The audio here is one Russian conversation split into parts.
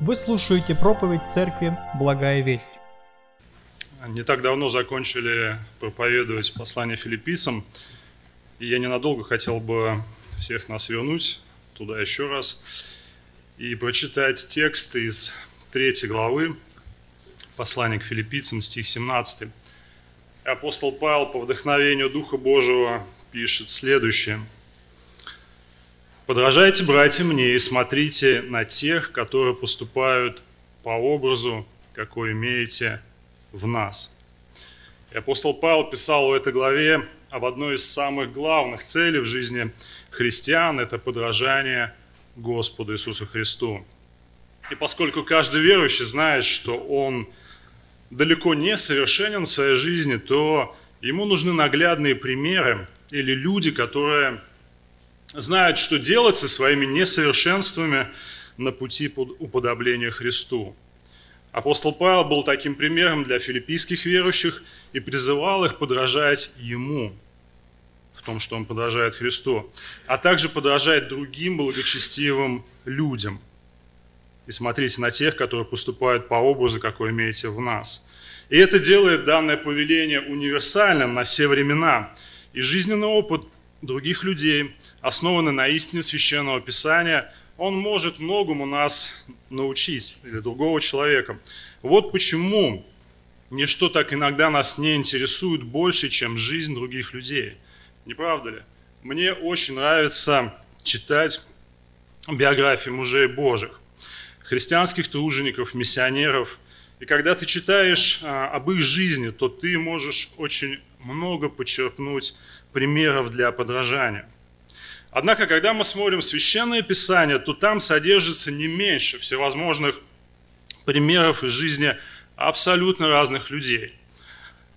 Вы слушаете проповедь церкви «Благая весть». Не так давно закончили проповедовать послание филиппийцам, и я ненадолго хотел бы всех нас вернуть туда еще раз и прочитать текст из третьей главы послания к филиппийцам, стих 17. Апостол Павел по вдохновению Духа Божьего пишет следующее – Подражайте, братья, мне и смотрите на тех, которые поступают по образу, какой имеете в нас. И апостол Павел писал в этой главе об одной из самых главных целей в жизни христиан – это подражание Господу Иисусу Христу. И поскольку каждый верующий знает, что он далеко не совершенен в своей жизни, то ему нужны наглядные примеры или люди, которые знают, что делать со своими несовершенствами на пути уподобления Христу. Апостол Павел был таким примером для филиппийских верующих и призывал их подражать Ему в том, что Он подражает Христу, а также подражать другим благочестивым людям. И смотрите на тех, которые поступают по образу, какой имеете в нас. И это делает данное повеление универсальным на все времена. И жизненный опыт других людей, основанный на истине Священного Писания, он может многому нас научить, или другого человека. Вот почему ничто так иногда нас не интересует больше, чем жизнь других людей. Не правда ли? Мне очень нравится читать биографии мужей Божьих, христианских тружеников, миссионеров. И когда ты читаешь а, об их жизни, то ты можешь очень много почерпнуть примеров для подражания. Однако, когда мы смотрим Священное Писание, то там содержится не меньше всевозможных примеров из жизни абсолютно разных людей.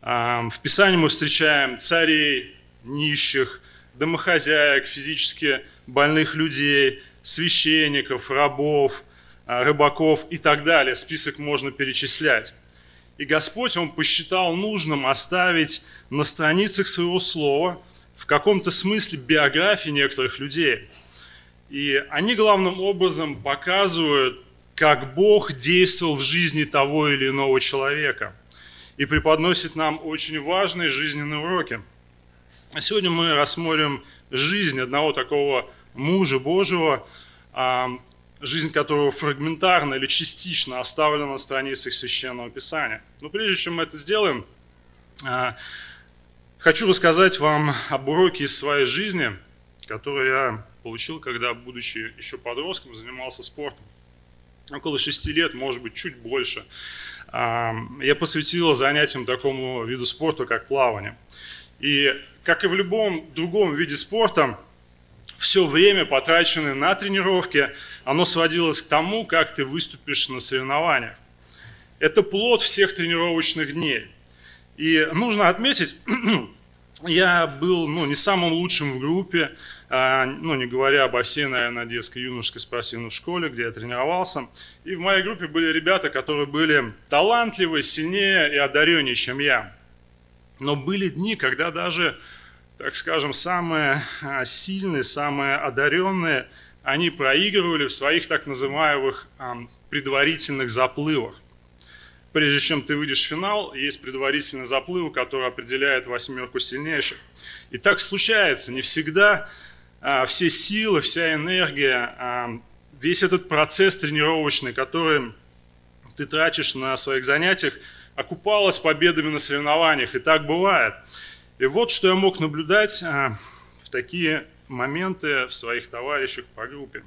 В Писании мы встречаем царей, нищих, домохозяек, физически больных людей, священников, рабов, а, рыбаков и так далее. Список можно перечислять. И Господь, Он посчитал нужным оставить на страницах своего слова в каком-то смысле биографии некоторых людей. И они главным образом показывают, как Бог действовал в жизни того или иного человека и преподносит нам очень важные жизненные уроки. А сегодня мы рассмотрим жизнь одного такого мужа Божьего, жизнь которого фрагментарно или частично оставлена на страницах Священного Писания. Но прежде чем мы это сделаем, а, хочу рассказать вам об уроке из своей жизни, который я получил, когда, будучи еще подростком, занимался спортом. Около шести лет, может быть, чуть больше. А, я посвятил занятиям такому виду спорта, как плавание. И, как и в любом другом виде спорта, все время, потраченное на тренировки, оно сводилось к тому, как ты выступишь на соревнованиях. Это плод всех тренировочных дней. И нужно отметить, я был ну, не самым лучшим в группе, а, ну, не говоря обо всей, наверное, детской юношеской спортивной школе, где я тренировался. И в моей группе были ребята, которые были талантливые, сильнее и одареннее, чем я. Но были дни, когда даже так скажем, самые а, сильные, самые одаренные, они проигрывали в своих так называемых предварительных заплывах. Прежде чем ты выйдешь в финал, есть предварительный заплыв, который определяет восьмерку сильнейших. И так случается, не всегда а, все силы, вся энергия, а, весь этот процесс тренировочный, который ты тратишь на своих занятиях, окупалась победами на соревнованиях. И так бывает. И вот что я мог наблюдать а, в такие моменты в своих товарищах по группе.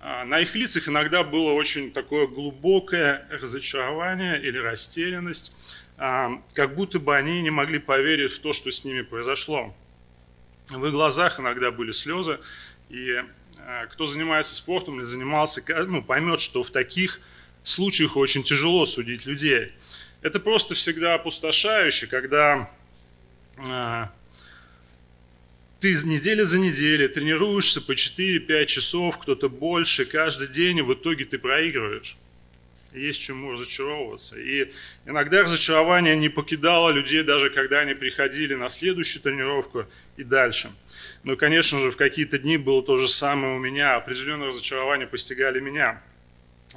А, на их лицах иногда было очень такое глубокое разочарование или растерянность, а, как будто бы они не могли поверить в то, что с ними произошло. В их глазах иногда были слезы, и кто занимается спортом или занимался, ну, поймет, что в таких случаях очень тяжело судить людей – это просто всегда опустошающе, когда а, ты неделя за неделей тренируешься по 4-5 часов, кто-то больше, каждый день, и в итоге ты проигрываешь. Есть чему разочаровываться. И иногда разочарование не покидало людей, даже когда они приходили на следующую тренировку и дальше. И, конечно же, в какие-то дни было то же самое у меня. Определенные разочарования постигали меня.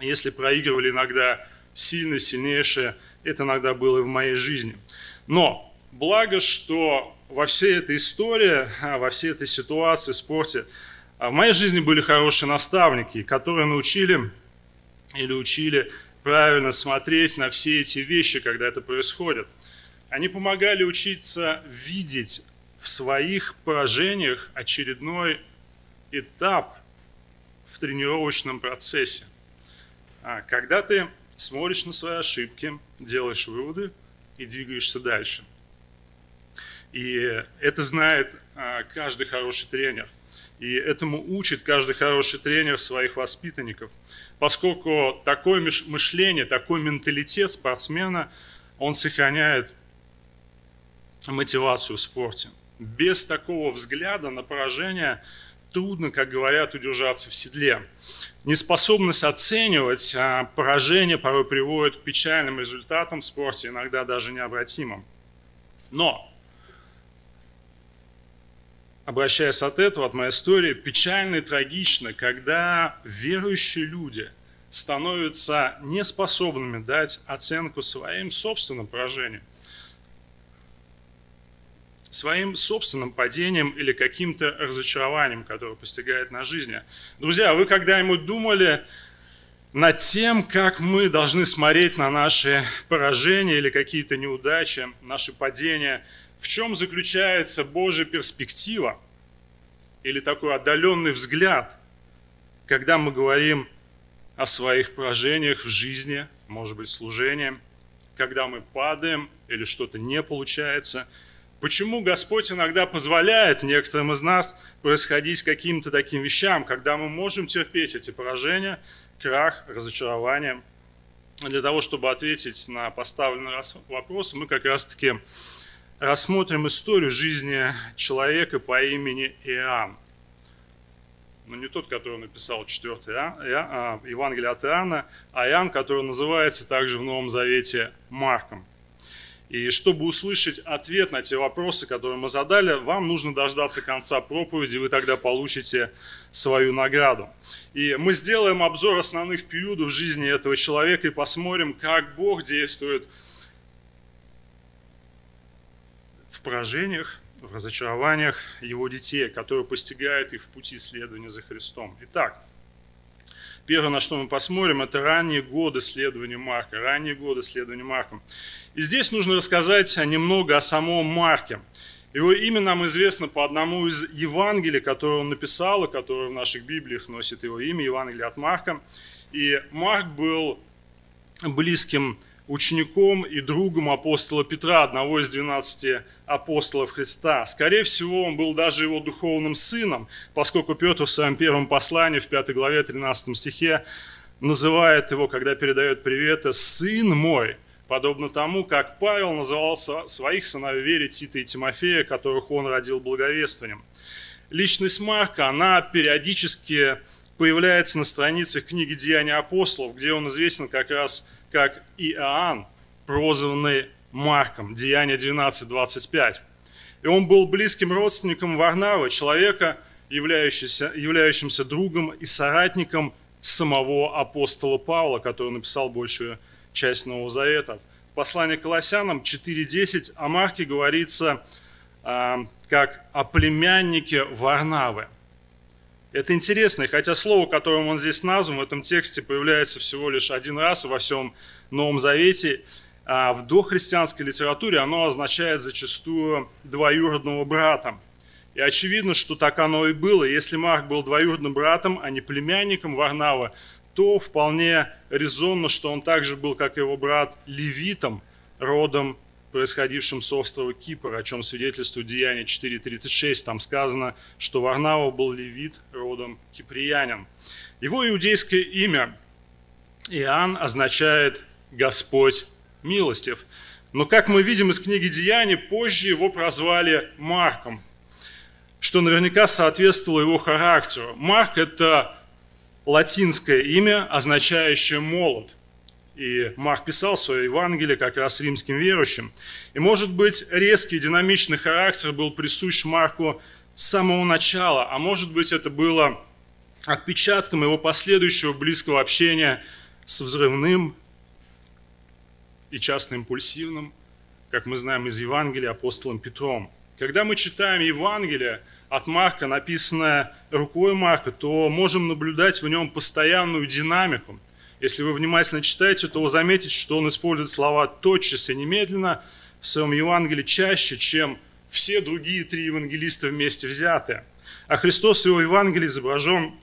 Если проигрывали иногда сильно, сильнейшие, это иногда было и в моей жизни. Но благо, что во всей этой истории, а, во всей этой ситуации, спорте, а, в моей жизни были хорошие наставники, которые научили или учили правильно смотреть на все эти вещи, когда это происходит. Они помогали учиться видеть в своих поражениях очередной этап в тренировочном процессе. А когда ты смотришь на свои ошибки, делаешь выводы и двигаешься дальше. И это знает а, каждый хороший тренер. И этому учит каждый хороший тренер своих воспитанников. Поскольку такое мышление, такой менталитет спортсмена, он сохраняет мотивацию в спорте. Без такого взгляда на поражение трудно, как говорят, удержаться в седле. Неспособность оценивать а, поражение порой приводит к печальным результатам в спорте, иногда даже необратимым. Но, обращаясь от этого, от моей истории, печально и трагично, когда верующие люди становятся неспособными дать оценку своим собственным поражениям своим собственным падением или каким-то разочарованием, которое постигает на жизни. Друзья, вы когда-нибудь думали над тем, как мы должны смотреть на наши поражения или какие-то неудачи, наши падения? В чем заключается Божья перспектива или такой отдаленный взгляд, когда мы говорим о своих поражениях в жизни, может быть, служении, когда мы падаем или что-то не получается – Почему Господь иногда позволяет некоторым из нас происходить каким-то таким вещам, когда мы можем терпеть эти поражения, крах, разочарование? Для того, чтобы ответить на поставленный вопрос, мы как раз-таки рассмотрим историю жизни человека по имени Иоанн. Но ну, не тот, который написал 4 а, Евангелие от Иоанна, а Иоанн, который называется также в Новом Завете Марком. И чтобы услышать ответ на те вопросы, которые мы задали, вам нужно дождаться конца проповеди, вы тогда получите свою награду. И мы сделаем обзор основных периодов жизни этого человека и посмотрим, как Бог действует в поражениях, в разочарованиях его детей, которые постигают их в пути следования за Христом. Итак, Первое, на что мы посмотрим, это ранние годы следования Марка. Ранние годы следования Марком. И здесь нужно рассказать немного о самом Марке. Его имя нам известно по одному из Евангелий, которое он написал, и которое в наших Библиях носит его имя, Евангелие от Марка. И Марк был близким учеником и другом апостола Петра, одного из 12 апостолов Христа. Скорее всего, он был даже его духовным сыном, поскольку Петр в своем первом послании в 5 главе 13 стихе называет его, когда передает привет, «сын мой», подобно тому, как Павел называл своих сыновей вере Тита и Тимофея, которых он родил благовествованием. Личность Марка, она периодически появляется на страницах книги «Деяния апостолов», где он известен как раз как Иоанн, прозванный Марком, Деяние 12.25. И он был близким родственником Варнавы, человека, являющимся, являющимся другом и соратником самого апостола Павла, который написал большую часть Нового Завета. В послании к Колоссянам 4.10 о Марке говорится э, как о племяннике Варнавы – это интересно, и хотя слово, которым он здесь назван, в этом тексте появляется всего лишь один раз во всем Новом Завете, а в дохристианской литературе оно означает зачастую двоюродного брата. И очевидно, что так оно и было. Если Марк был двоюродным братом, а не племянником Варнава, то вполне резонно, что он также был, как его брат, левитом, родом происходившим с острова Кипр, о чем свидетельствует Деяние 4.36. Там сказано, что Варнава был левит, родом киприянин. Его иудейское имя Иоанн означает «Господь милостив». Но, как мы видим из книги Деяний, позже его прозвали Марком, что наверняка соответствовало его характеру. Марк – это латинское имя, означающее «молот». И Марк писал свое Евангелие как раз римским верующим. И, может быть, резкий, динамичный характер был присущ Марку с самого начала, а может быть, это было отпечатком его последующего близкого общения с взрывным и частно импульсивным, как мы знаем из Евангелия апостолом Петром. Когда мы читаем Евангелие от Марка, написанное рукой Марка, то можем наблюдать в нем постоянную динамику. Если вы внимательно читаете, то вы заметите, что он использует слова «тотчас» и «немедленно» в своем Евангелии чаще, чем все другие три евангелиста вместе взятые. А Христос в его Евангелии изображен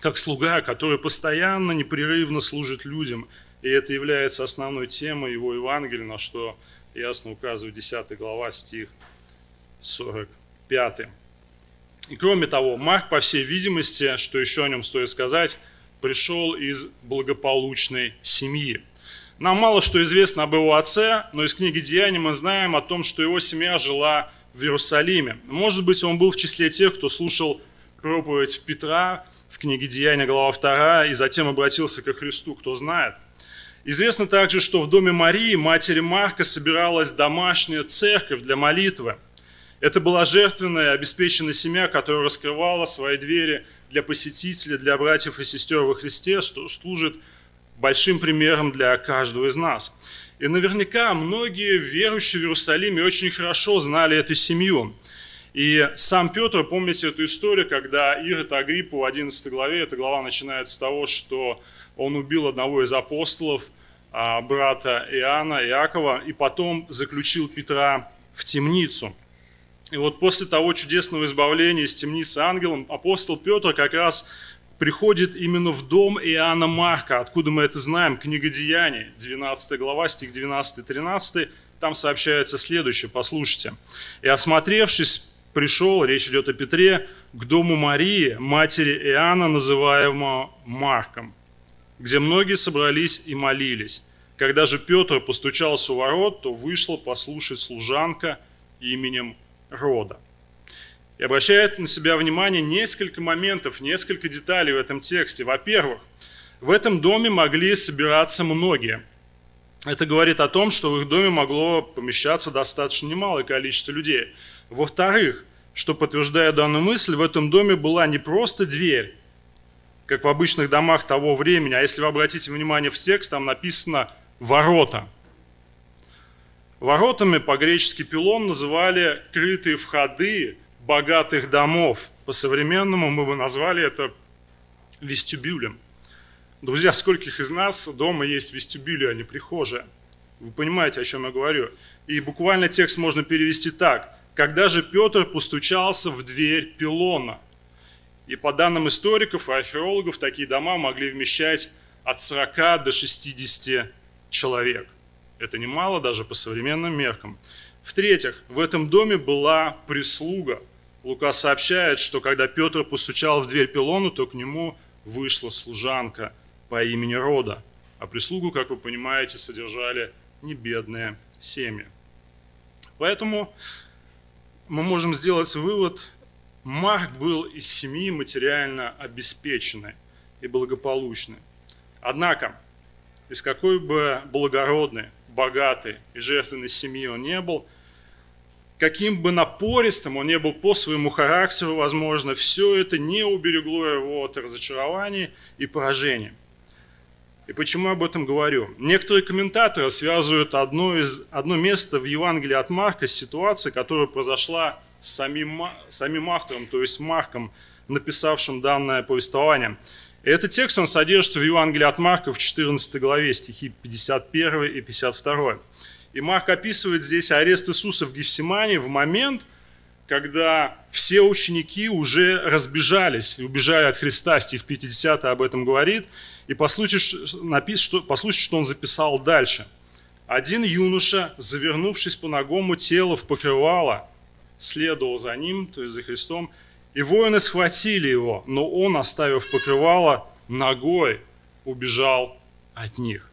как слуга, который постоянно, непрерывно служит людям. И это является основной темой его Евангелия, на что ясно указывает 10 глава, стих 45. И кроме того, Марк, по всей видимости, что еще о нем стоит сказать, пришел из благополучной семьи. Нам мало что известно об его отце, но из книги Деяний мы знаем о том, что его семья жила в Иерусалиме. Может быть, он был в числе тех, кто слушал проповедь Петра в книге Деяния, глава 2, и затем обратился ко Христу, кто знает. Известно также, что в доме Марии, матери Марка, собиралась домашняя церковь для молитвы. Это была жертвенная, обеспеченная семья, которая раскрывала свои двери для посетителей, для братьев и сестер во Христе, что служит большим примером для каждого из нас. И наверняка многие верующие в Иерусалиме очень хорошо знали эту семью. И сам Петр, помните эту историю, когда Ирод Агриппу в 11 главе, эта глава начинается с того, что он убил одного из апостолов, а, брата Иоанна, Иакова, и потом заключил Петра в темницу. И вот после того чудесного избавления из темницы ангелом, апостол Петр как раз приходит именно в дом Иоанна Марка. Откуда мы это знаем? Книга Деяний, 12 глава, стих 12-13. Там сообщается следующее, послушайте. «И осмотревшись, пришел, речь идет о Петре, к дому Марии, матери Иоанна, называемого Марком, где многие собрались и молились. Когда же Петр постучался у ворот, то вышла послушать служанка именем Рода и обращает на себя внимание несколько моментов, несколько деталей в этом тексте. Во-первых, в этом доме могли собираться многие. Это говорит о том, что в их доме могло помещаться достаточно немалое количество людей. Во-вторых, что подтверждая данную мысль, в этом доме была не просто дверь, как в обычных домах того времени, а если вы обратите внимание в текст, там написано «ворота». Воротами по-гречески пилон называли крытые входы богатых домов. По-современному мы бы назвали это вестибюлем. Друзья, скольких из нас дома есть вестибюли, а не прихожая? Вы понимаете, о чем я говорю? И буквально текст можно перевести так. Когда же Петр постучался в дверь пилона? И по данным историков и археологов, такие дома могли вмещать от 40 до 60 человек. Это немало даже по современным меркам. В-третьих, в этом доме была прислуга – Лука сообщает, что когда Петр постучал в дверь Пилону, то к нему вышла служанка по имени Рода, а прислугу, как вы понимаете, содержали не бедные семьи. Поэтому мы можем сделать вывод, Марк был из семьи материально обеспеченной и благополучной. Однако, из какой бы благородной, богатой и жертвенной семьи он не был – каким бы напористым он не был по своему характеру, возможно, все это не уберегло его от разочарования и поражения. И почему об этом говорю? Некоторые комментаторы связывают одно, из, одно место в Евангелии от Марка с ситуацией, которая произошла с самим, самим автором, то есть Марком, написавшим данное повествование. Этот текст, он содержится в Евангелии от Марка в 14 главе, стихи 51 и 52. И Марк описывает здесь арест Иисуса в Гефсимане в момент, когда все ученики уже разбежались убежали от Христа. Стих 50 об этом говорит. И послушайте, что, послушайте, что он записал дальше. Один юноша, завернувшись по ногому телу в покрывало, следовал за ним, то есть за Христом, и воины схватили его, но он, оставив покрывало, ногой убежал от них.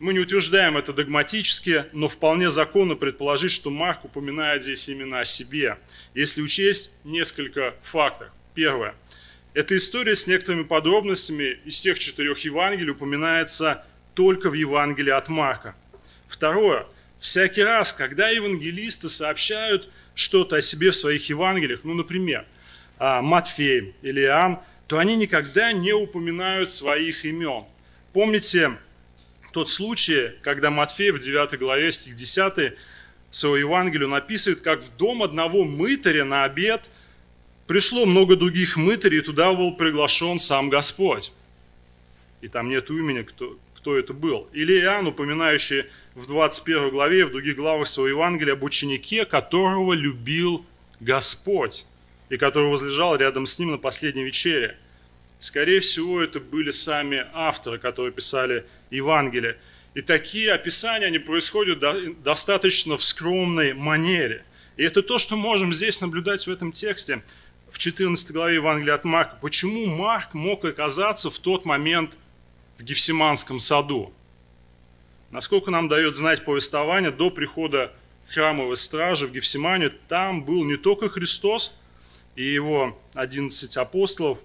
Мы не утверждаем это догматически, но вполне законно предположить, что Марк упоминает здесь именно о себе, если учесть несколько фактов. Первое. Эта история с некоторыми подробностями из тех четырех Евангелий упоминается только в Евангелии от Марка. Второе. Всякий раз, когда евангелисты сообщают что-то о себе в своих Евангелиях, ну, например, а, Матфей или Иоанн, то они никогда не упоминают своих имен. Помните тот случай, когда Матфей в 9 главе, стих 10, своего Евангелия написывает, как в дом одного мытаря на обед пришло много других мытарей, и туда был приглашен сам Господь. И там нет имени, кто, кто это был. Или Иоанн, упоминающий в 21 главе, в других главах своего Евангелия об ученике, которого любил Господь и который возлежал рядом с ним на последней вечере. Скорее всего, это были сами авторы, которые писали Евангелие. И такие описания, они происходят достаточно в скромной манере. И это то, что можем здесь наблюдать в этом тексте, в 14 главе Евангелия от Марка. Почему Марк мог оказаться в тот момент в Гефсиманском саду? Насколько нам дает знать повествование, до прихода храмовой стражи в Гефсимане, там был не только Христос и его 11 апостолов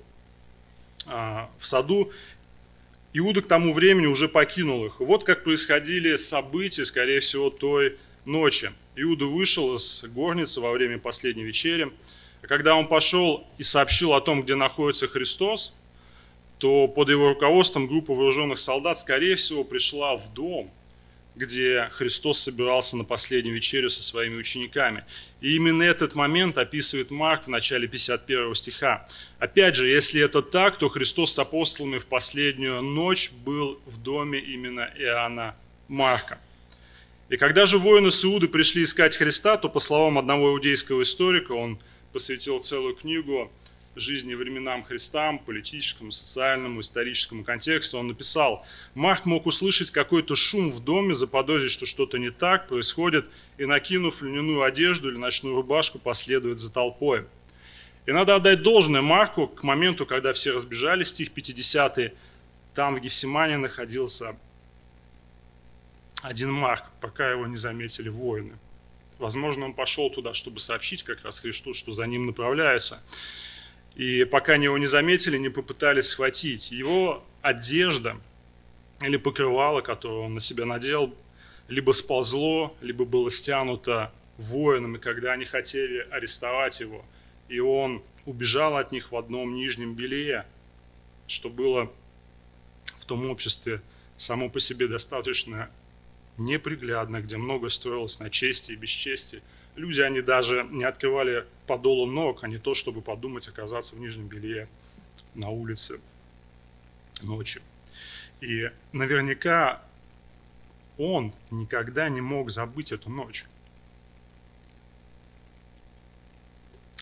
а, в саду, Иуда к тому времени уже покинул их. Вот как происходили события, скорее всего, той ночи. Иуда вышел из горницы во время последней вечери. А когда он пошел и сообщил о том, где находится Христос, то под его руководством группа вооруженных солдат, скорее всего, пришла в дом, где Христос собирался на последнюю вечерю со своими учениками. И именно этот момент описывает Марк в начале 51 стиха. Опять же, если это так, то Христос с апостолами в последнюю ночь был в доме именно Иоанна Марка. И когда же воины Сауды пришли искать Христа, то, по словам одного иудейского историка, он посвятил целую книгу жизни временам Христа, политическому, социальному, историческому контексту, он написал, Марк мог услышать какой-то шум в доме, заподозрить, что что-то не так происходит, и, накинув льняную одежду или ночную рубашку, последует за толпой. И надо отдать должное Марку к моменту, когда все разбежались, стих 50 там в Гефсимане находился один Марк, пока его не заметили воины. Возможно, он пошел туда, чтобы сообщить как раз Христу, что за ним направляются. И пока его не заметили, не попытались схватить. Его одежда или покрывало, которое он на себя надел, либо сползло, либо было стянуто воинами, когда они хотели арестовать его. И он убежал от них в одном нижнем белье, что было в том обществе само по себе достаточно неприглядно, где много строилось на чести и бесчестии. Люди, они даже не открывали подолу ног, а не то, чтобы подумать оказаться в нижнем белье на улице ночью. И наверняка он никогда не мог забыть эту ночь.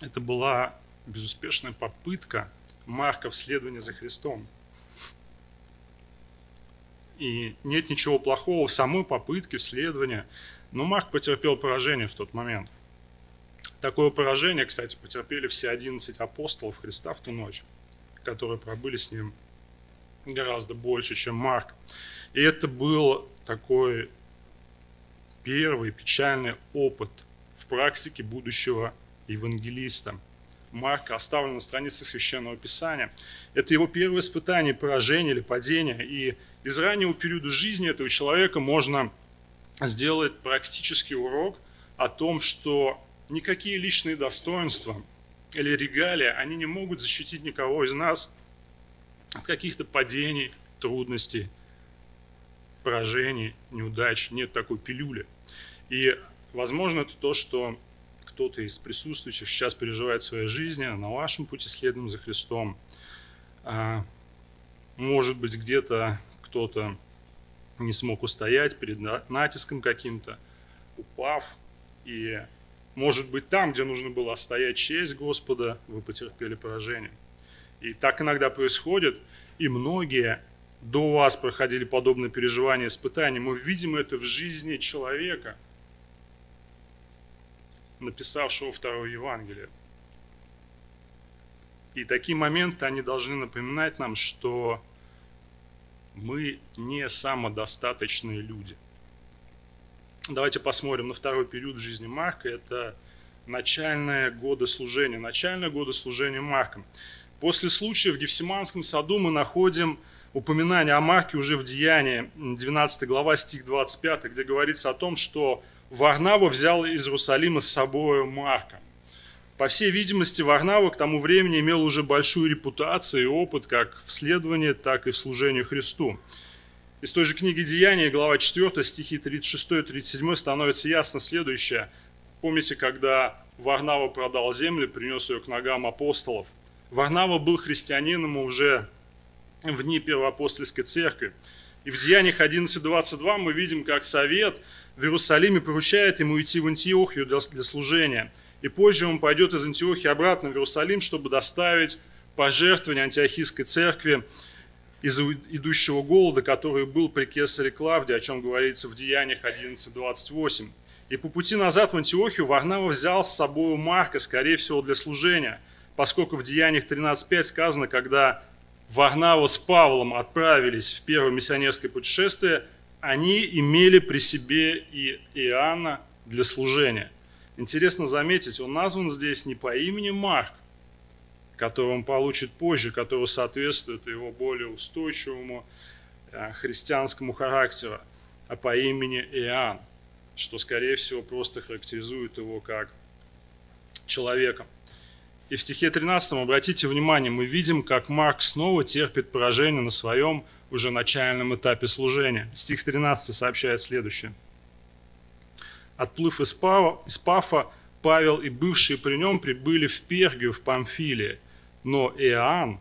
Это была безуспешная попытка Марка в следовании за Христом. И нет ничего плохого в самой попытке вследования но Марк потерпел поражение в тот момент. Такое поражение, кстати, потерпели все 11 апостолов Христа в ту ночь, которые пробыли с ним гораздо больше, чем Марк. И это был такой первый печальный опыт в практике будущего евангелиста. Марка оставлен на странице Священного Писания. Это его первое испытание, поражение или падение. И из раннего периода жизни этого человека можно сделать практический урок о том, что никакие личные достоинства или регалии, они не могут защитить никого из нас от каких-то падений, трудностей, поражений, неудач. Нет такой пилюли. И, возможно, это то, что кто-то из присутствующих сейчас переживает в своей жизни на вашем пути следом за Христом. А, может быть, где-то кто-то не смог устоять перед натиском каким-то, упав. И, может быть, там, где нужно было стоять честь Господа, вы потерпели поражение. И так иногда происходит, и многие до вас проходили подобные переживания, испытания. Мы видим это в жизни человека, написавшего второе Евангелие. И такие моменты, они должны напоминать нам, что мы не самодостаточные люди. Давайте посмотрим на второй период в жизни Марка. Это начальные годы служения. Начальные годы служения Марком. После случая в Гефсиманском саду мы находим упоминание о Марке уже в Деянии, 12 глава, стих 25, где говорится о том, что Варнава взял из Иерусалима с собой Марка. По всей видимости, Варнава к тому времени имел уже большую репутацию и опыт как в следовании, так и в служении Христу. Из той же книги Деяния, глава 4, стихи 36-37 становится ясно следующее. Помните, когда Варнава продал землю, принес ее к ногам апостолов. Варнава был христианином уже в дни Первоапостольской церкви. И в Деяниях 11.22 мы видим, как совет в Иерусалиме поручает ему идти в Антиохию для, для служения. И позже он пойдет из Антиохии обратно в Иерусалим, чтобы доставить пожертвования антиохийской церкви из идущего голода, который был при кесаре Клавдии, о чем говорится в Деяниях 11.28. И по пути назад в Антиохию Варнава взял с собой Марка, скорее всего, для служения, поскольку в Деяниях 13.5 сказано, когда Варнава с Павлом отправились в первое миссионерское путешествие, они имели при себе и Иоанна для служения. Интересно заметить, он назван здесь не по имени Марк, который он получит позже, который соответствует его более устойчивому э, христианскому характеру, а по имени Иоанн что, скорее всего, просто характеризует его как человека. И в стихе 13, обратите внимание, мы видим, как Марк снова терпит поражение на своем уже начальном этапе служения. Стих 13 сообщает следующее. Отплыв из, Пава, из Пафа, Павел и бывшие при нем прибыли в Пергию в Памфилии, но Иоанн,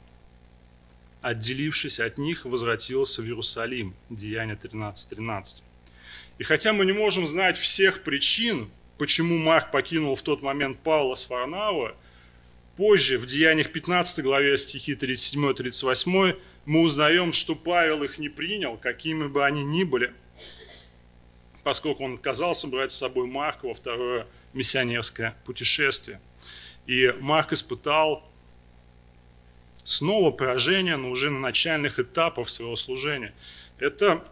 отделившись от них, возвратился в Иерусалим. Деяние 13.13. 13. И хотя мы не можем знать всех причин, почему Марк покинул в тот момент Павла с Варнава, позже, в Деяниях 15 главе стихи 37-38, мы узнаем, что Павел их не принял, какими бы они ни были, поскольку он отказался брать с собой Марка во второе миссионерское путешествие. И Марк испытал снова поражение, но уже на начальных этапах своего служения. Это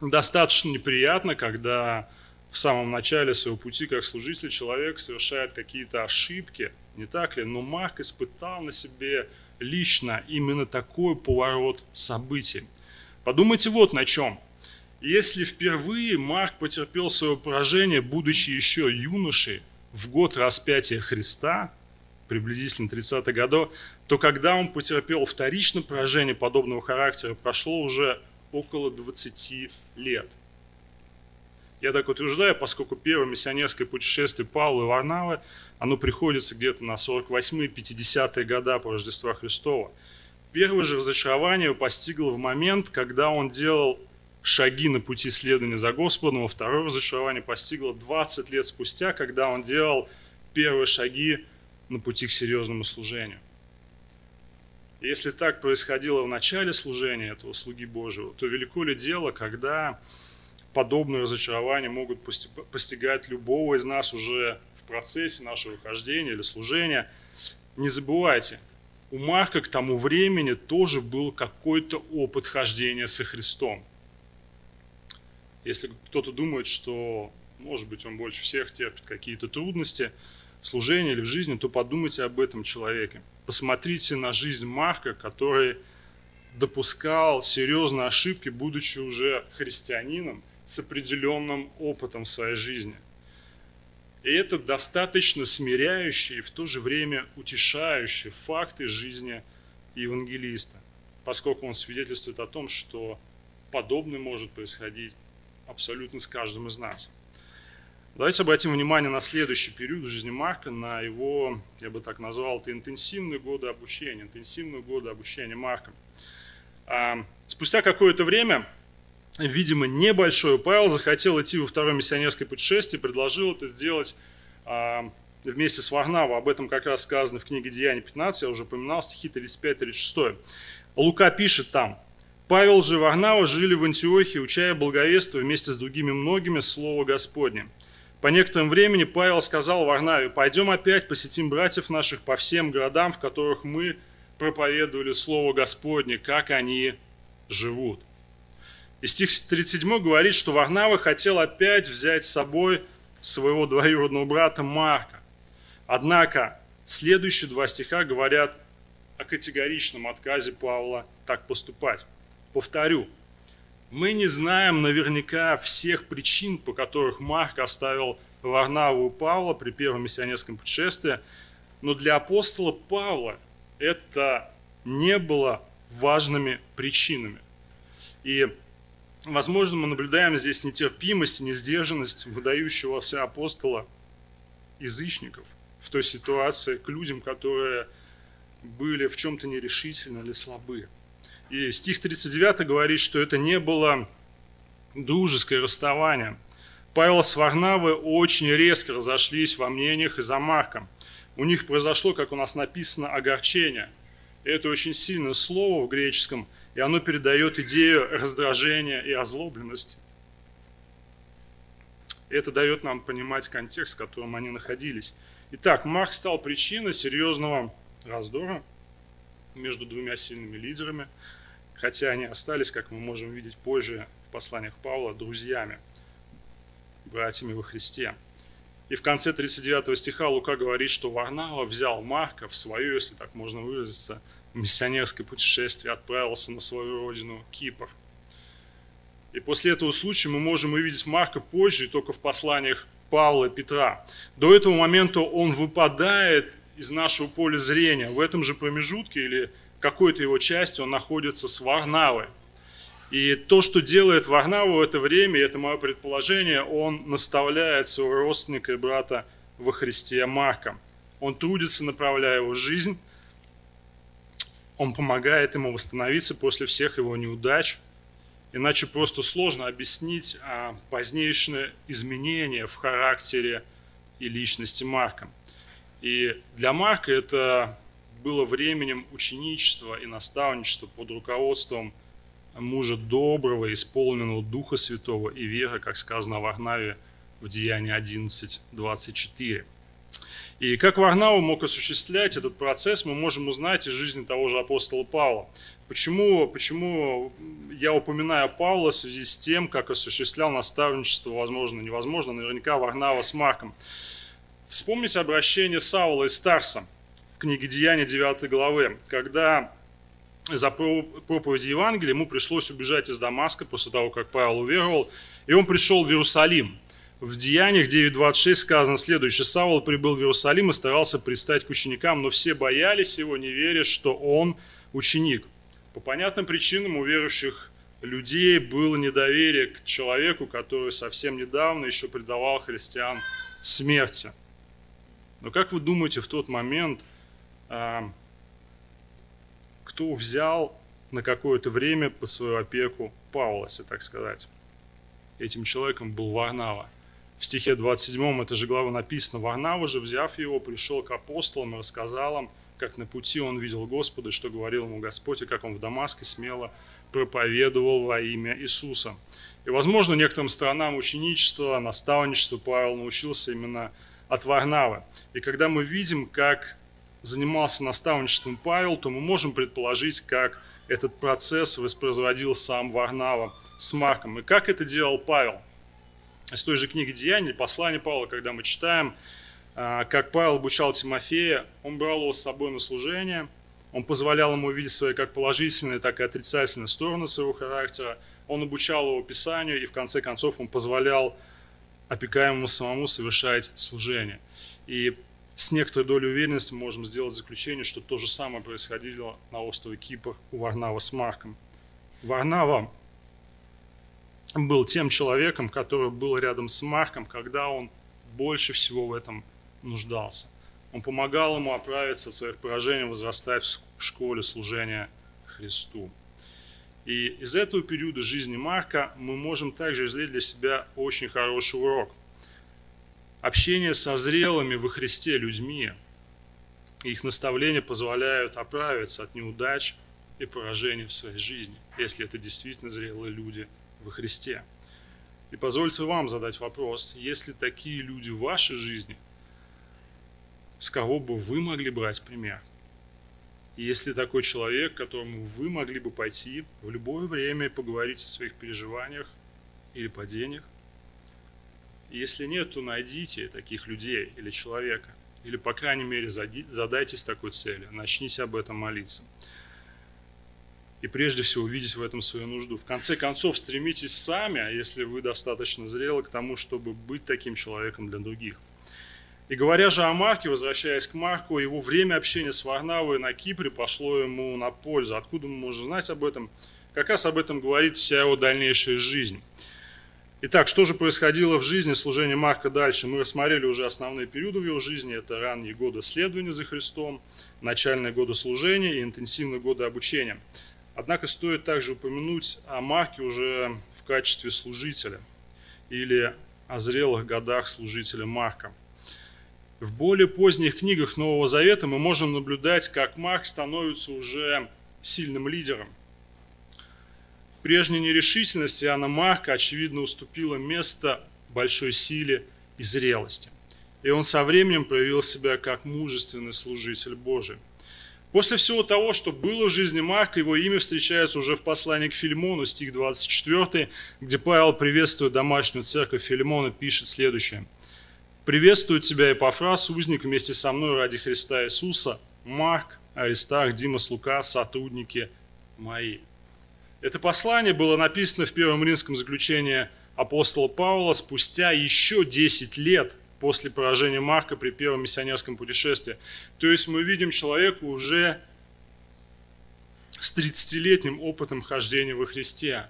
достаточно неприятно, когда в самом начале своего пути как служитель человек совершает какие-то ошибки, не так ли? Но Марк испытал на себе лично именно такой поворот событий. Подумайте вот на чем. Если впервые Марк потерпел свое поражение, будучи еще юношей, в год распятия Христа, приблизительно 30-х годов, то когда он потерпел вторичное поражение подобного характера, прошло уже около 20 лет. Я так утверждаю, поскольку первое миссионерское путешествие Павла и Варнавы, оно приходится где-то на 48-50-е года по Рождеству Христова. Первое же разочарование постигло в момент, когда он делал шаги на пути следования за Господом, а второе разочарование постигло 20 лет спустя, когда он делал первые шаги на пути к серьезному служению. Если так происходило в начале служения этого слуги Божьего, то велико ли дело, когда подобные разочарования могут постигать любого из нас уже в процессе нашего хождения или служения. Не забывайте, у Марка к тому времени тоже был какой-то опыт хождения со Христом. Если кто-то думает, что, может быть, он больше всех терпит какие-то трудности в служении или в жизни, то подумайте об этом человеке. Посмотрите на жизнь Марка, который допускал серьезные ошибки, будучи уже христианином с определенным опытом в своей жизни. И это достаточно смиряющие и в то же время утешающие факты жизни евангелиста, поскольку он свидетельствует о том, что подобное может происходить абсолютно с каждым из нас – Давайте обратим внимание на следующий период в жизни Марка, на его, я бы так назвал, это интенсивные годы обучения, интенсивные годы обучения Марка. А, спустя какое-то время, видимо, небольшой Павел захотел идти во второе миссионерское путешествие, предложил это сделать а, вместе с Варнавой. Об этом как раз сказано в книге Деяний 15, я уже упоминал, стихи 35-36. Лука пишет там, Павел же Варнава жили в Антиохии, учая благовествие вместе с другими многими Слово Господне. По некоторому времени Павел сказал Варнаве, пойдем опять посетим братьев наших по всем городам, в которых мы проповедовали Слово Господне, как они живут. И стих 37 говорит, что Варнава хотел опять взять с собой своего двоюродного брата Марка. Однако следующие два стиха говорят о категоричном отказе Павла так поступать. Повторю, мы не знаем наверняка всех причин, по которых Марк оставил Варнаву и Павла при первом миссионерском путешествии, Но для апостола Павла это не было важными причинами. И, возможно, мы наблюдаем здесь нетерпимость и несдержанность выдающегося апостола язычников в той ситуации к людям, которые были в чем-то нерешительны или слабы. И стих 39 говорит, что это не было дружеское расставание. Павел с Варнавой очень резко разошлись во мнениях и за Марком. У них произошло, как у нас написано, огорчение. Это очень сильное слово в греческом, и оно передает идею раздражения и озлобленности. Это дает нам понимать контекст, в котором они находились. Итак, Марк стал причиной серьезного раздора между двумя сильными лидерами, хотя они остались, как мы можем видеть позже в посланиях Павла, друзьями, братьями во Христе. И в конце 39 стиха Лука говорит, что Варнава взял Марка в свое, если так можно выразиться, миссионерское путешествие, отправился на свою родину Кипр. И после этого случая мы можем увидеть Марка позже, только в посланиях Павла и Петра. До этого момента он выпадает из нашего поля зрения. В этом же промежутке или какой-то его части он находится с Варнавой. И то, что делает Варнава в это время, это мое предположение, он наставляет своего родственника и брата во Христе Марка. Он трудится, направляя его жизнь. Он помогает ему восстановиться после всех его неудач. Иначе просто сложно объяснить а, позднейшие изменения в характере и личности Марка. И для Марка это было временем ученичества и наставничества под руководством мужа доброго, исполненного Духа Святого и веры, как сказано в Варнаве в Деянии 11.24. И как Варнава мог осуществлять этот процесс, мы можем узнать из жизни того же апостола Павла. Почему, почему я упоминаю Павла в связи с тем, как осуществлял наставничество, возможно, невозможно, наверняка Варнава с Марком. Вспомните обращение Саула и Старса в книге Деяния 9 главы, когда за проповедь Евангелия ему пришлось убежать из Дамаска после того, как Павел уверовал, и он пришел в Иерусалим. В Деяниях 9.26 сказано следующее. Саул прибыл в Иерусалим и старался пристать к ученикам, но все боялись его, не веря, что он ученик. По понятным причинам у верующих людей было недоверие к человеку, который совсем недавно еще предавал христиан смерти. Но как вы думаете, в тот момент, кто взял на какое-то время под свою опеку Павла, если так сказать? Этим человеком был Варнава. В стихе 27 этой же главы написано, Варнава же, взяв его, пришел к апостолам и рассказал им, как на пути он видел Господа, что говорил ему Господь, и как он в Дамаске смело проповедовал во имя Иисуса. И, возможно, некоторым сторонам ученичества, наставничества Павел научился именно от Варнавы. И когда мы видим, как занимался наставничеством Павел, то мы можем предположить, как этот процесс воспроизводил сам Варнава с Марком. И как это делал Павел? Из той же книги Деяний, послания Павла, когда мы читаем, а, как Павел обучал Тимофея, он брал его с собой на служение, он позволял ему увидеть свои как положительные, так и отрицательные стороны своего характера, он обучал его Писанию, и в конце концов он позволял опекаемому самому совершать служение. И с некоторой долей уверенности можем сделать заключение, что то же самое происходило на острове Кипр у Варнава с Марком. Варнава был тем человеком, который был рядом с Марком, когда он больше всего в этом нуждался. Он помогал ему оправиться от своих поражений, возрастать в школе служения Христу. И из этого периода жизни Марка мы можем также извлечь для себя очень хороший урок. Общение со зрелыми во Христе людьми, их наставления позволяют оправиться от неудач и поражений в своей жизни, если это действительно зрелые люди во Христе. И позвольте вам задать вопрос, есть ли такие люди в вашей жизни, с кого бы вы могли брать пример? И если такой человек, к которому вы могли бы пойти в любое время и поговорить о своих переживаниях или падениях, если нет, то найдите таких людей или человека. Или, по крайней мере, задайтесь такой целью. Начните об этом молиться. И прежде всего увидеть в этом свою нужду. В конце концов, стремитесь сами, а если вы достаточно зрелы, к тому, чтобы быть таким человеком для других. И говоря же о Марке, возвращаясь к Марку, его время общения с Варнавой на Кипре пошло ему на пользу. Откуда мы можем знать об этом? Как раз об этом говорит вся его дальнейшая жизнь. Итак, что же происходило в жизни служения Марка дальше? Мы рассмотрели уже основные периоды в его жизни. Это ранние годы следования за Христом, начальные годы служения и интенсивные годы обучения. Однако стоит также упомянуть о Марке уже в качестве служителя или о зрелых годах служителя Марка – в более поздних книгах Нового Завета мы можем наблюдать, как Марк становится уже сильным лидером. Прежняя нерешительность Иоанна Марка, очевидно, уступила место большой силе и зрелости. И он со временем проявил себя как мужественный служитель Божий. После всего того, что было в жизни Марка, его имя встречается уже в послании к Филимону, стих 24, где Павел, приветствуя домашнюю церковь Филимона, пишет следующее – Приветствую тебя, Эпофраз, узник вместе со мной ради Христа Иисуса, Марк, Аристарх, Димас, Лука, сотрудники мои. Это послание было написано в первом римском заключении апостола Павла спустя еще 10 лет после поражения Марка при первом миссионерском путешествии. То есть мы видим человека уже с 30-летним опытом хождения во Христе.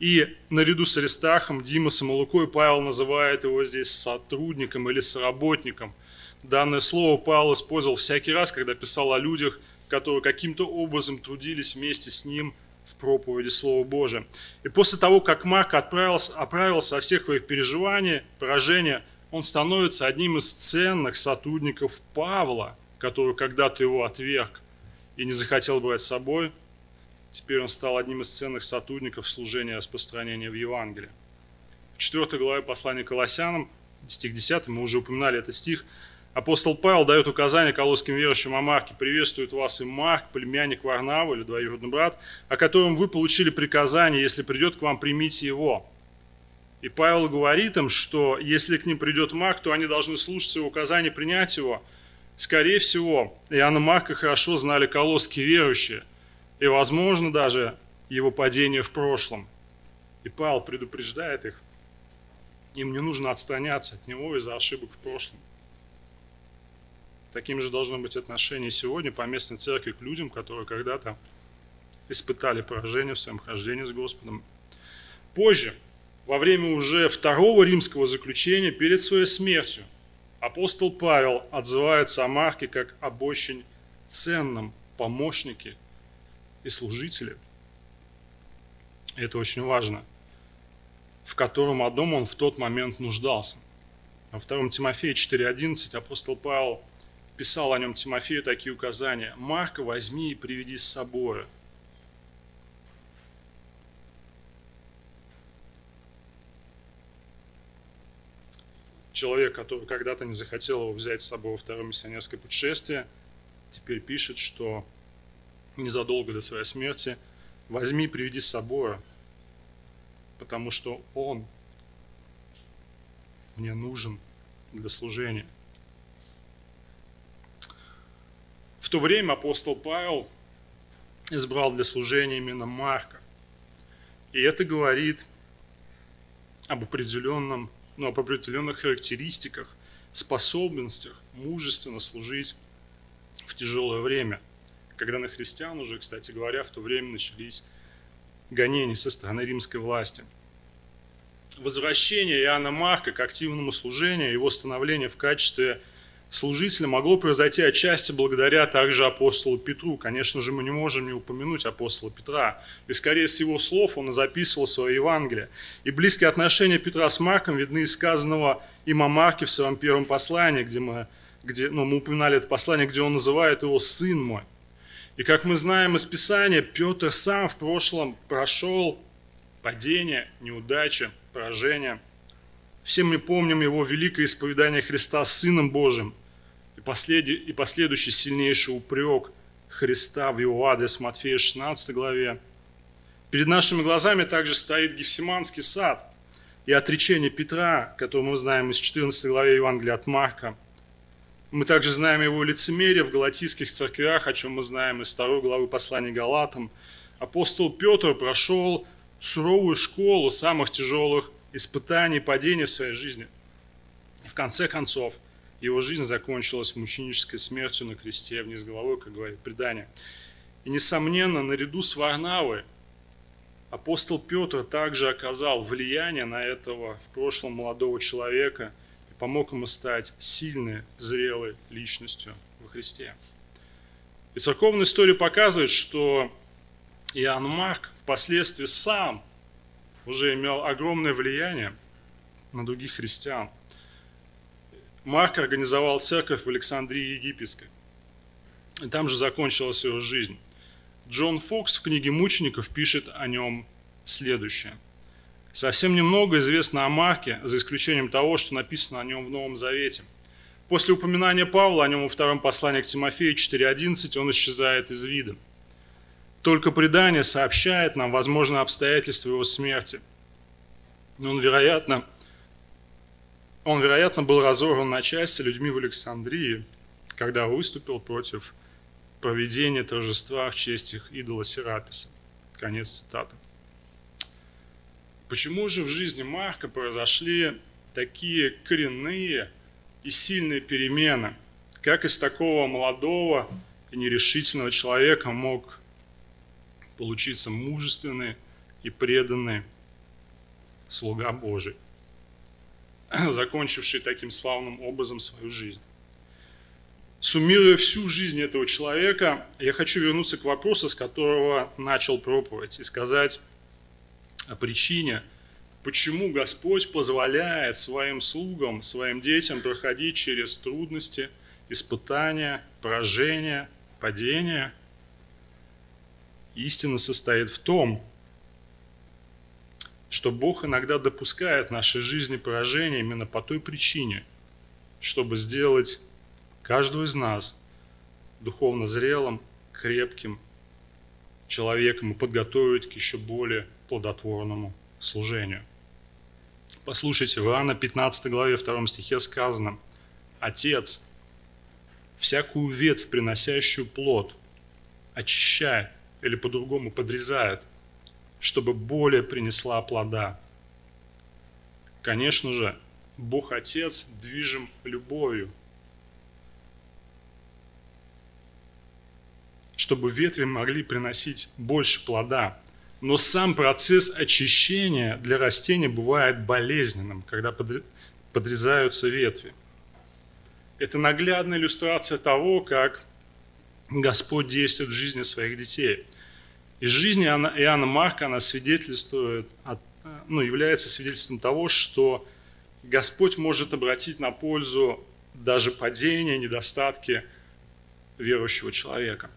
И наряду с Аристархом, Димасом и Лукой Павел называет его здесь сотрудником или соработником. Данное слово Павел использовал всякий раз, когда писал о людях, которые каким-то образом трудились вместе с ним в проповеди Слова Божия. И после того, как Марк отправился, оправился от всех своих переживаний, поражения, он становится одним из ценных сотрудников Павла, который когда-то его отверг и не захотел брать с собой – Теперь он стал одним из ценных сотрудников служения распространения в Евангелии. В 4 главе послания Колоссянам, стих 10, мы уже упоминали этот стих, апостол Павел дает указание колосским верующим о Марке. «Приветствует вас и Марк, племянник Варнава или двоюродный брат, о котором вы получили приказание, если придет к вам, примите его». И Павел говорит им, что если к ним придет Марк, то они должны слушаться его указания, принять его. Скорее всего, Иоанна Марка хорошо знали колосские верующие – и, возможно, даже его падение в прошлом. И Павел предупреждает их, им не нужно отстраняться от него из-за ошибок в прошлом. Таким же должно быть отношение сегодня по местной церкви к людям, которые когда-то испытали поражение в своем хождении с Господом. Позже, во время уже второго римского заключения, перед своей смертью, апостол Павел отзывается о Марке как об очень ценном помощнике и служители. И это очень важно. В котором одном он в тот момент нуждался. Во втором Тимофея 4.11 апостол Павел писал о нем Тимофею такие указания. «Марка возьми и приведи с собой». Человек, который когда-то не захотел его взять с собой во второе миссионерское путешествие, теперь пишет, что незадолго до своей смерти, возьми и приведи с собой, потому что он мне нужен для служения. В то время апостол Павел избрал для служения именно Марка. И это говорит об определенном, ну, об определенных характеристиках, способностях мужественно служить в тяжелое время – когда на христиан уже, кстати говоря, в то время начались гонения со стороны римской власти. Возвращение Иоанна Марка к активному служению, его становление в качестве служителя могло произойти отчасти благодаря также апостолу Петру. Конечно же, мы не можем не упомянуть апостола Петра. И скорее с его слов он записывал свое Евангелие. И близкие отношения Петра с Марком видны из сказанного им о Марке в своем первом послании, где мы, где, ну, мы упоминали это послание, где он называет его «сын мой». И как мы знаем из Писания, Петр сам в прошлом прошел падение, неудачи, поражение. Все мы помним его великое исповедание Христа Сыном Божьим послед... и последующий сильнейший упрек Христа в его адрес Матфея 16 главе. Перед нашими глазами также стоит Гефсиманский сад и отречение Петра, которое мы знаем из 14 главы Евангелия от Марка – мы также знаем его лицемерие в галатийских церквях, о чем мы знаем из второй главы послания Галатам. Апостол Петр прошел суровую школу самых тяжелых испытаний, падений в своей жизни. И в конце концов, Его жизнь закончилась мученической смертью на кресте вниз головой, как говорит предание. И, несомненно, наряду с Варнавой апостол Петр также оказал влияние на этого в прошлом молодого человека и помог ему стать сильной, зрелой личностью во Христе. И церковная история показывает, что Иоанн Марк впоследствии сам уже имел огромное влияние на других христиан. Марк организовал церковь в Александрии Египетской. И там же закончилась его жизнь. Джон Фокс в книге «Мучеников» пишет о нем следующее. Совсем немного известно о Марке, за исключением того, что написано о нем в Новом Завете. После упоминания Павла о нем во втором послании к Тимофею 4.11 он исчезает из вида. Только предание сообщает нам возможные обстоятельства его смерти. Но он, вероятно, он, вероятно, был разорван на части людьми в Александрии, когда выступил против проведения торжества в честь их идола Сераписа. Конец цитаты. Почему же в жизни Марка произошли такие коренные и сильные перемены? Как из такого молодого и нерешительного человека мог получиться мужественный и преданный слуга Божий, закончивший таким славным образом свою жизнь? Суммируя всю жизнь этого человека, я хочу вернуться к вопросу, с которого начал проповедь, и сказать о причине, почему Господь позволяет своим слугам, своим детям проходить через трудности, испытания, поражения, падения. Истина состоит в том, что Бог иногда допускает в нашей жизни поражения именно по той причине, чтобы сделать каждого из нас духовно зрелым, крепким человеком и подготовить к еще более плодотворному служению. Послушайте, в Иоанна 15 главе 2 стихе сказано, «Отец всякую ветвь, приносящую плод, очищает или по-другому подрезает, чтобы более принесла плода». Конечно же, Бог Отец движим любовью чтобы ветви могли приносить больше плода. Но сам процесс очищения для растения бывает болезненным, когда подрезаются ветви. Это наглядная иллюстрация того, как Господь действует в жизни своих детей. Из жизни Иоанна Марка она свидетельствует, ну, является свидетельством того, что Господь может обратить на пользу даже падения, недостатки верующего человека.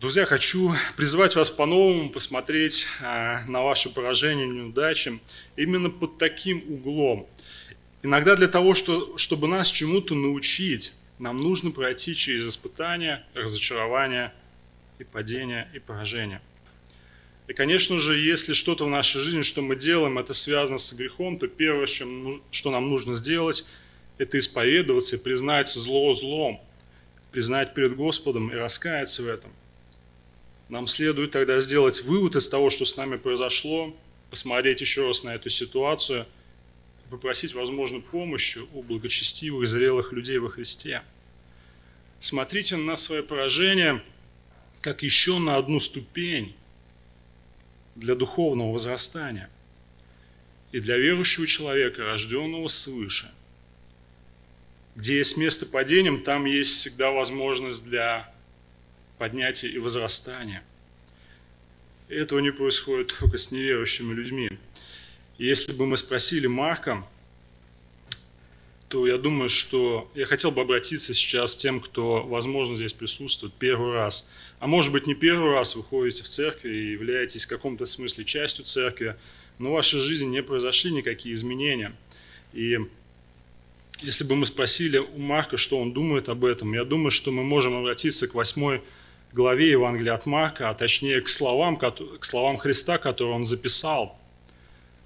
Друзья, хочу призвать вас по-новому посмотреть а, на ваши поражения неудачи именно под таким углом. Иногда для того, что, чтобы нас чему-то научить, нам нужно пройти через испытания, разочарования и падения, и поражения. И, конечно же, если что-то в нашей жизни, что мы делаем, это связано с грехом, то первое, что нам нужно сделать, это исповедоваться и признать зло злом, признать перед Господом и раскаяться в этом – нам следует тогда сделать вывод из того, что с нами произошло, посмотреть еще раз на эту ситуацию попросить, возможно, помощи у благочестивых, зрелых людей во Христе. Смотрите на свое поражение как еще на одну ступень для духовного возрастания и для верующего человека, рожденного свыше. Где есть место падением, там есть всегда возможность для поднятия и возрастания. Этого не происходит только с неверующими людьми. И если бы мы спросили Марка, то я думаю, что я хотел бы обратиться сейчас к тем, кто, возможно, здесь присутствует первый раз. А может быть, не первый раз вы ходите в церковь и являетесь в каком-то смысле частью церкви, но в вашей жизни не произошли никакие изменения. И если бы мы спросили у Марка, что он думает об этом, я думаю, что мы можем обратиться к восьмой главе Евангелия от Марка, а точнее к словам, к словам Христа, которые он записал.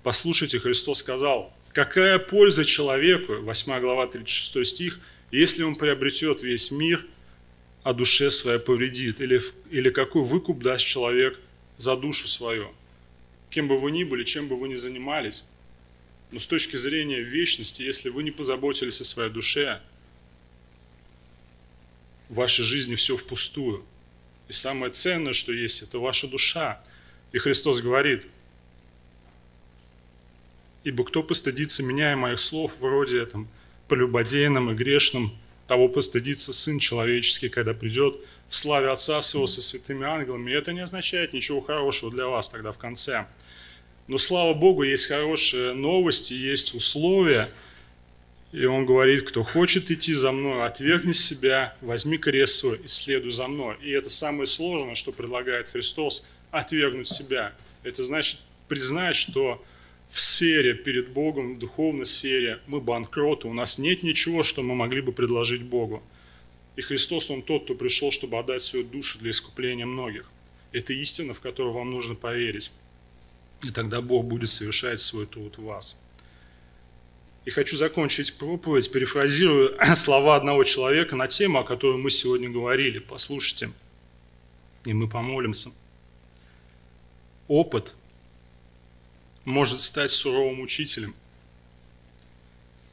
Послушайте, Христос сказал, какая польза человеку, 8 глава 36 стих, если он приобретет весь мир, а душе своей повредит, или, или какой выкуп даст человек за душу свою. Кем бы вы ни были, чем бы вы ни занимались, Но с точки зрения вечности, если вы не позаботились о своей душе, в вашей жизни все впустую. И самое ценное, что есть, это ваша душа. И Христос говорит, «Ибо кто постыдится меня и моих слов вроде этом, полюбодейным и грешным, того постыдится Сын Человеческий, когда придет в славе Отца Своего со святыми ангелами». И это не означает ничего хорошего для вас тогда в конце. Но слава Богу, есть хорошие новости, есть условия. И он говорит, кто хочет идти за мной, отвергни себя, возьми крест свой и следуй за мной. И это самое сложное, что предлагает Христос, отвергнуть себя. Это значит признать, что в сфере перед Богом, в духовной сфере мы банкроты, у нас нет ничего, что мы могли бы предложить Богу. И Христос, Он тот, кто пришел, чтобы отдать свою душу для искупления многих. Это истина, в которую вам нужно поверить. И тогда Бог будет совершать свой труд в вас. И хочу закончить проповедь, перефразируя слова одного человека на тему, о которой мы сегодня говорили. Послушайте, и мы помолимся. Опыт может стать суровым учителем.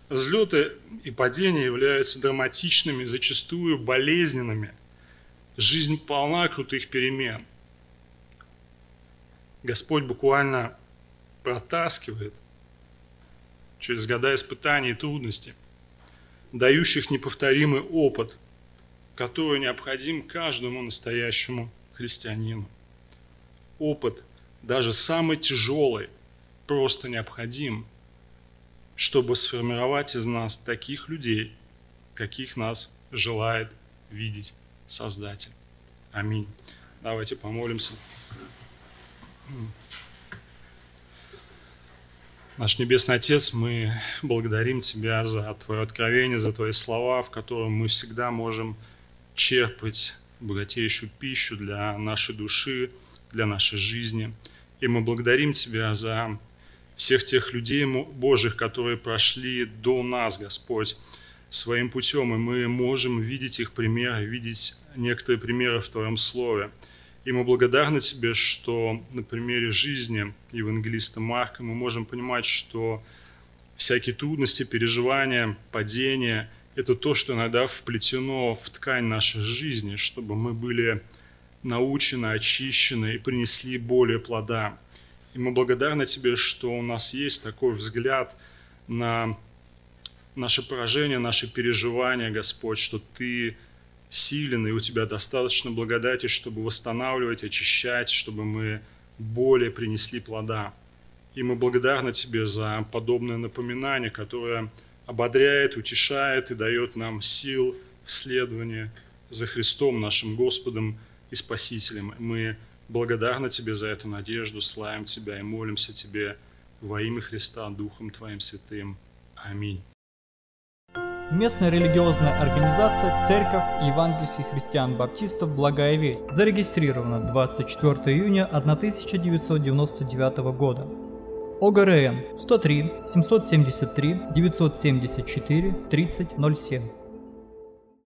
Взлеты и падения являются драматичными, зачастую болезненными. Жизнь полна крутых перемен – Господь буквально протаскивает через года испытаний и трудностей, дающих неповторимый опыт, который необходим каждому настоящему христианину. Опыт, даже самый тяжелый, просто необходим, чтобы сформировать из нас таких людей, каких нас желает видеть Создатель. Аминь. Давайте помолимся. Наш Небесный Отец, мы благодарим Тебя за Твое откровение, за Твои слова, в которых мы всегда можем черпать богатейшую пищу для нашей души, для нашей жизни. И мы благодарим Тебя за всех тех людей Божьих, которые прошли до нас, Господь, своим путем, и мы можем видеть их примеры, видеть некоторые примеры в Твоем Слове – и мы благодарны Тебе, что на примере жизни евангелиста Марка мы можем понимать, что всякие трудности, переживания, падения – это то, что иногда вплетено в ткань нашей жизни, чтобы мы были научены, очищены и принесли более плода. И мы благодарны Тебе, что у нас есть такой взгляд на наше поражение, наши переживания, Господь, что Ты силен, и у Тебя достаточно благодати, чтобы восстанавливать, очищать, чтобы мы более принесли плода. И мы благодарны Тебе за подобное напоминание, которое ободряет, утешает и дает нам сил в следовании за Христом, нашим Господом и Спасителем. Мы благодарны Тебе за эту надежду, славим Тебя и молимся Тебе во имя Христа, Духом Твоим Святым. Аминь. Местная религиозная организация Церковь Евангельских христиан-баптистов «Благая весть» зарегистрирована 24 июня 1999 года. ОГРН 103 773 974 3007